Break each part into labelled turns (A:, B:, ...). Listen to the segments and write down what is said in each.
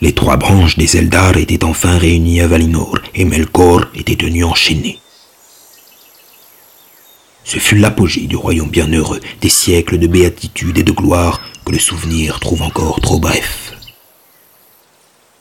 A: Les trois branches des Eldar étaient enfin réunies à Valinor, et Melkor était tenu enchaîné. Ce fut l'apogée du royaume bienheureux, des siècles de béatitude et de gloire que le souvenir trouve encore trop bref.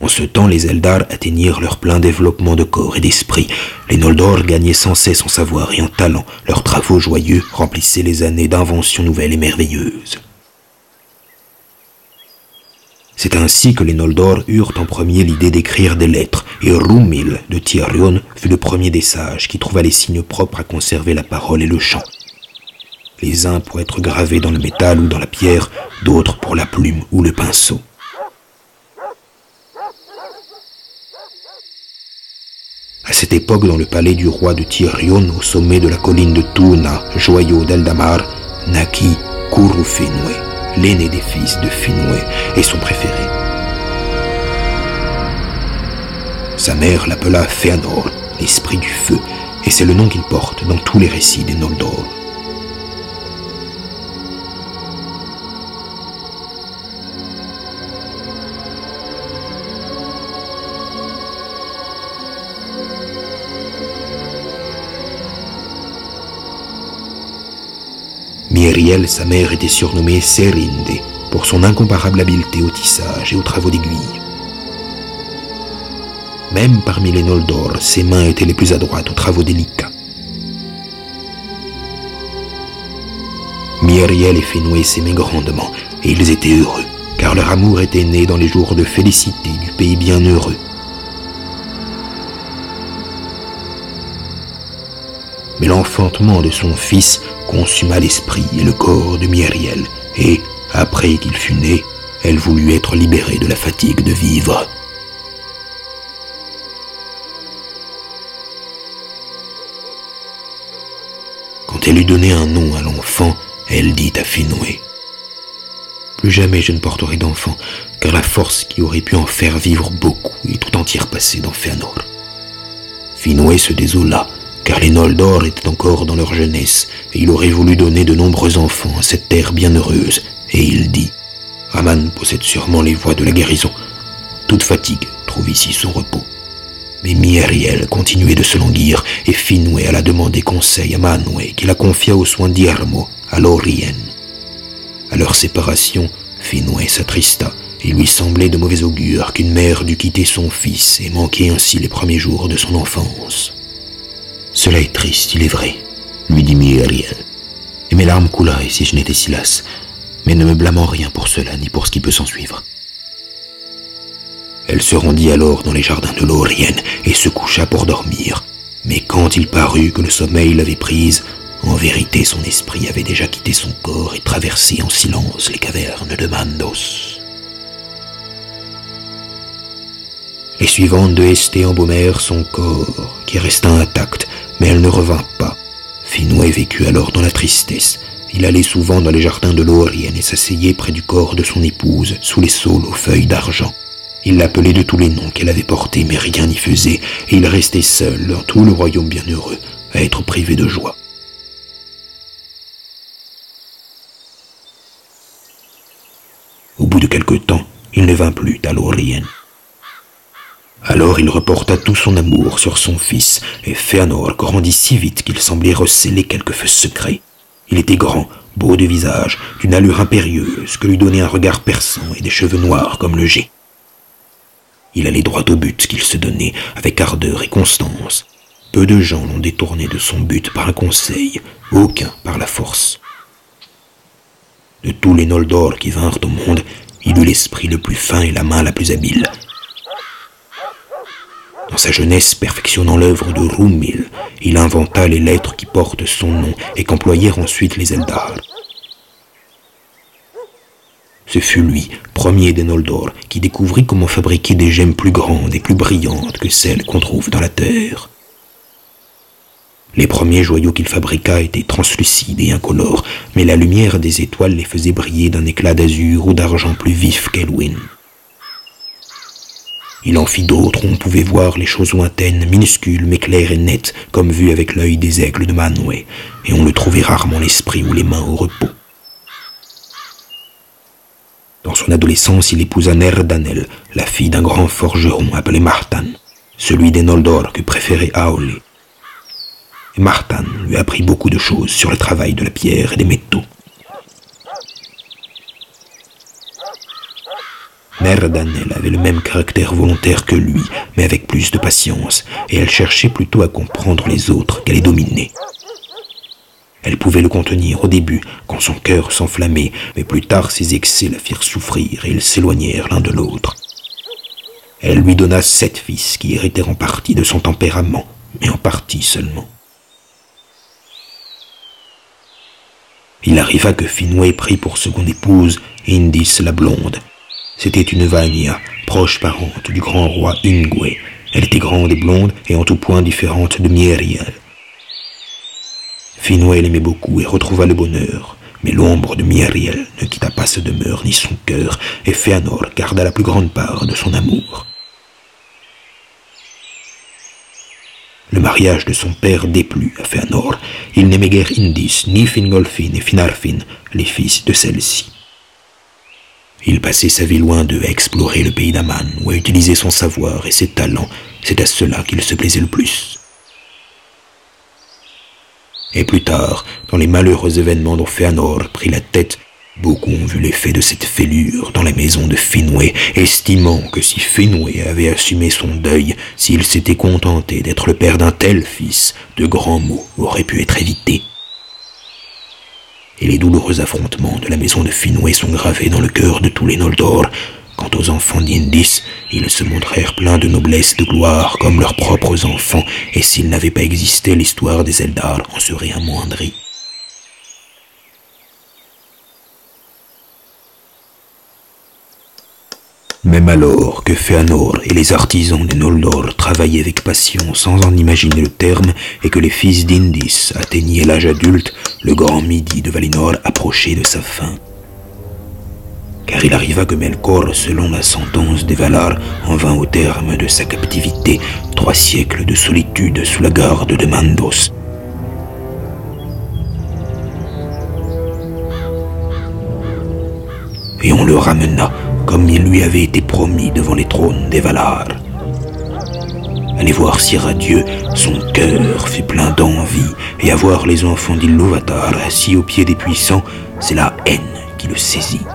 A: En ce temps, les Eldar atteignirent leur plein développement de corps et d'esprit. Les Noldor gagnaient sans cesse en savoir et en talent. Leurs travaux joyeux remplissaient les années d'inventions nouvelles et merveilleuses. C'est ainsi que les Noldor eurent en premier l'idée d'écrire des lettres, et Rumil de Tirion fut le premier des sages qui trouva les signes propres à conserver la parole et le chant. Les uns pour être gravés dans le métal ou dans la pierre, d'autres pour la plume ou le pinceau. À cette époque, dans le palais du roi de Tirion, au sommet de la colline de Tuna, joyau d'Eldamar, naquit Kurufinwe l'aîné des fils de Finwë et son préféré. Sa mère l'appela Fëanor, l'esprit du feu, et c'est le nom qu'il porte dans tous les récits des Noldor. Mieriel, sa mère, était surnommée Serinde pour son incomparable habileté au tissage et aux travaux d'aiguille. Même parmi les Noldor, ses mains étaient les plus adroites aux travaux délicats. Mieriel et Fenway s'aimaient grandement, et ils étaient heureux, car leur amour était né dans les jours de félicité du pays bienheureux. Mais l'enfantement de son fils consuma l'esprit et le corps de Mieriel, et, après qu'il fut né, elle voulut être libérée de la fatigue de vivre. Quand elle eut donné un nom à l'enfant, elle dit à Finwë Plus jamais je ne porterai d'enfant, car la force qui aurait pu en faire vivre beaucoup est tout entière passée dans Fëanor. Finwë se désola car les Noldor étaient encore dans leur jeunesse, et il aurait voulu donner de nombreux enfants à cette terre bienheureuse, et il dit Raman possède sûrement les voies de la guérison. Toute fatigue trouve ici son repos. Mais Mieriel continuait de se languir, et Finwë alla demander conseil à Manwë, qui la confia aux soins d'Iarmo, à Lorien. À leur séparation, Finwë s'attrista, et lui semblait de mauvais augure qu'une mère dût quitter son fils et manquer ainsi les premiers jours de son enfance. Cela est triste, il est vrai, lui dit Myriel. Et mes larmes couleraient si je n'étais si lasse, mais ne me blâmant rien pour cela ni pour ce qui peut s'en suivre. Elle se rendit alors dans les jardins de l'Orienne et se coucha pour dormir. Mais quand il parut que le sommeil l'avait prise, en vérité son esprit avait déjà quitté son corps et traversé en silence les cavernes de Mandos. Les suivantes de Esté embaumèrent son corps, qui resta intact, mais elle ne revint pas. Finwë vécut alors dans la tristesse. Il allait souvent dans les jardins de l'Orienne et s'asseyait près du corps de son épouse, sous les saules aux feuilles d'argent. Il l'appelait de tous les noms qu'elle avait portés, mais rien n'y faisait, et il restait seul dans tout le royaume bienheureux, à être privé de joie. Au bout de quelque temps, il ne vint plus à l'Orienne. Alors il reporta tout son amour sur son fils, et Fëanor grandit si vite qu'il semblait recéler quelque feu secret. Il était grand, beau de visage, d'une allure impérieuse que lui donnait un regard perçant et des cheveux noirs comme le jet. Il allait droit au but qu'il se donnait avec ardeur et constance. Peu de gens l'ont détourné de son but par un conseil, aucun par la force. De tous les Noldor qui vinrent au monde, il eut l'esprit le plus fin et la main la plus habile. Dans sa jeunesse, perfectionnant l'œuvre de Rumil, il inventa les lettres qui portent son nom et qu'employèrent ensuite les Eldar. Ce fut lui, premier des Noldor, qui découvrit comment fabriquer des gemmes plus grandes et plus brillantes que celles qu'on trouve dans la terre. Les premiers joyaux qu'il fabriqua étaient translucides et incolores, mais la lumière des étoiles les faisait briller d'un éclat d'azur ou d'argent plus vif qu'Elwyn. Il en fit d'autres où on pouvait voir les choses lointaines, minuscules, mais claires et nettes, comme vues avec l'œil des aigles de Manwë, et on le trouvait rarement l'esprit ou les mains au repos. Dans son adolescence, il épousa Nerdanel, la fille d'un grand forgeron appelé Martan, celui des Noldor que préférait Aole. Martan lui apprit beaucoup de choses sur le travail de la pierre et des métaux. Mère Danelle avait le même caractère volontaire que lui, mais avec plus de patience, et elle cherchait plutôt à comprendre les autres qu'à les dominer. Elle pouvait le contenir au début, quand son cœur s'enflammait, mais plus tard ses excès la firent souffrir et ils s'éloignèrent l'un de l'autre. Elle lui donna sept fils qui héritèrent en partie de son tempérament, mais en partie seulement. Il arriva que Finwë prit pour seconde épouse Indis la blonde, c'était une Vania, proche parente du grand roi Ingwe. Elle était grande et blonde et en tout point différente de Mieriel. Finwë l'aimait beaucoup et retrouva le bonheur, mais l'ombre de Mieriel ne quitta pas sa demeure ni son cœur, et Fëanor garda la plus grande part de son amour. Le mariage de son père déplut à Fëanor. Il n'aimait guère Indis, ni Fingolfin et Finarfin, les fils de celle-ci. Il passait sa vie loin d'eux à explorer le pays d'Aman ou à utiliser son savoir et ses talents. C'est à cela qu'il se plaisait le plus. Et plus tard, dans les malheureux événements dont Fëanor prit la tête, beaucoup ont vu l'effet de cette fêlure dans la maison de Finwë, estimant que si Finwë avait assumé son deuil, s'il s'était contenté d'être le père d'un tel fils, de grands maux auraient pu être évités et les douloureux affrontements de la maison de Finwë sont gravés dans le cœur de tous les Noldor. Quant aux enfants d'Indis, ils se montrèrent pleins de noblesse et de gloire comme leurs propres enfants, et s'il n'avait pas existé, l'histoire des Eldar en serait amoindrie. Même alors que Fëanor et les artisans des Noldor travaillaient avec passion sans en imaginer le terme et que les fils d'Indis atteignaient l'âge adulte, le grand midi de Valinor approchait de sa fin. Car il arriva que Melkor, selon la sentence des Valar, en vint au terme de sa captivité, trois siècles de solitude sous la garde de Mandos. Et on le ramena comme il lui avait été promis devant les trônes des Valar. Les voir si radieux, son cœur fut plein d'envie, et à voir les enfants d'Ilúvatar assis au pied des puissants, c'est la haine qui le saisit.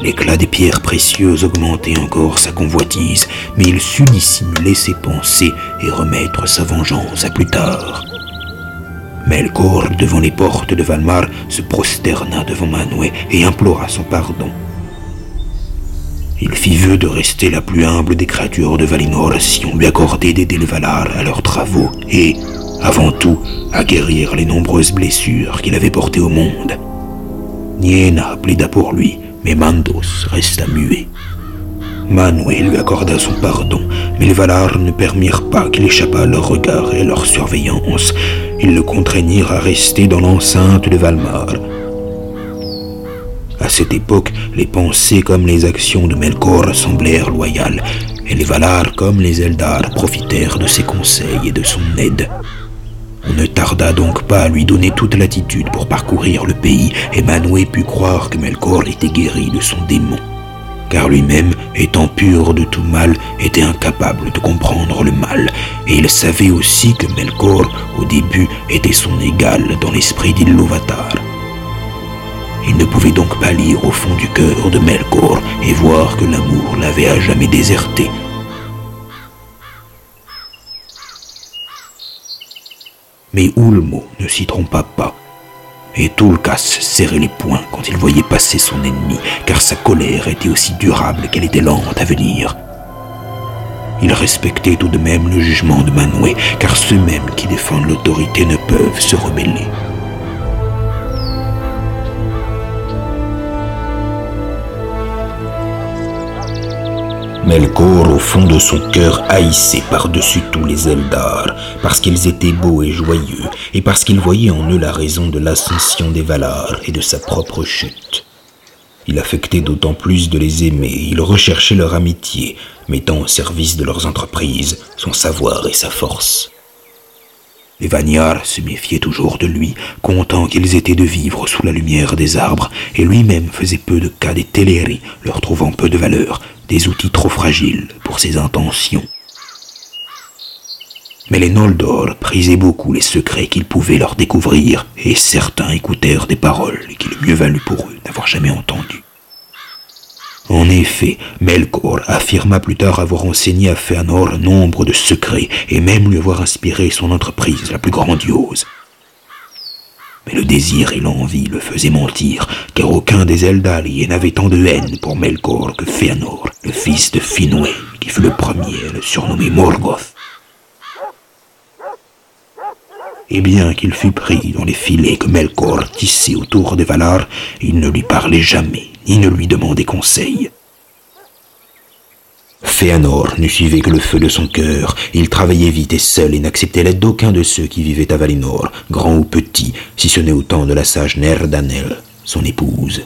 A: L'éclat des pierres précieuses augmentait encore sa convoitise, mais il sut dissimuler ses pensées et remettre sa vengeance à plus tard. Melkor, devant les portes de Valmar, se prosterna devant Manwë et implora son pardon. Il fit vœu de rester la plus humble des créatures de Valinor si on lui accordait d'aider les Valar à leurs travaux et, avant tout, à guérir les nombreuses blessures qu'il avait portées au monde. Niena plaida pour lui, mais Mandos resta muet. Manwë lui accorda son pardon, mais les Valar ne permirent pas qu'il échappât à leur regard et à leur surveillance. Ils le contraignirent à rester dans l'enceinte de Valmar, cette époque, les pensées comme les actions de Melkor semblèrent loyales, et les Valar comme les Eldar profitèrent de ses conseils et de son aide. On ne tarda donc pas à lui donner toute latitude pour parcourir le pays, et Manwë put croire que Melkor était guéri de son démon, car lui-même, étant pur de tout mal, était incapable de comprendre le mal, et il savait aussi que Melkor, au début, était son égal dans l'esprit d'Ilúvatar. Il ne pouvait donc pas lire au fond du cœur de Melkor et voir que l'amour l'avait à jamais déserté. Mais Ulmo ne s'y trompa pas. Et Tulkas serrait les poings quand il voyait passer son ennemi, car sa colère était aussi durable qu'elle était lente à venir. Il respectait tout de même le jugement de Manwë, car ceux-mêmes qui défendent l'autorité ne peuvent se rebeller. Melkor, au fond de son cœur, haïssait par-dessus tous les Eldar, parce qu'ils étaient beaux et joyeux, et parce qu'il voyait en eux la raison de l'ascension des Valar et de sa propre chute. Il affectait d'autant plus de les aimer, il recherchait leur amitié, mettant au service de leurs entreprises son savoir et sa force. Les Vagnards se méfiaient toujours de lui, comptant qu'ils étaient de vivre sous la lumière des arbres, et lui-même faisait peu de cas des Teleri, leur trouvant peu de valeur, des outils trop fragiles pour ses intentions. Mais les Noldor prisaient beaucoup les secrets qu'ils pouvaient leur découvrir, et certains écoutèrent des paroles qu'il mieux valut pour eux n'avoir jamais entendues. En effet, Melkor affirma plus tard avoir enseigné à Fëanor nombre de secrets et même lui avoir inspiré son entreprise la plus grandiose. Mais le désir et l'envie le faisaient mentir, car aucun des Eldali n'avait tant de haine pour Melkor que Fëanor, le fils de Finwë, qui fut le premier à le surnommer Morgoth. Et bien qu'il fût pris dans les filets que Melkor tissait autour des Valar, il ne lui parlait jamais, ni ne lui demandait conseil. Féanor ne suivait que le feu de son cœur. Il travaillait vite et seul et n'acceptait l'aide d'aucun de ceux qui vivaient à Valinor, grand ou petit, si ce n'est au temps de la sage Nerdanel, son épouse.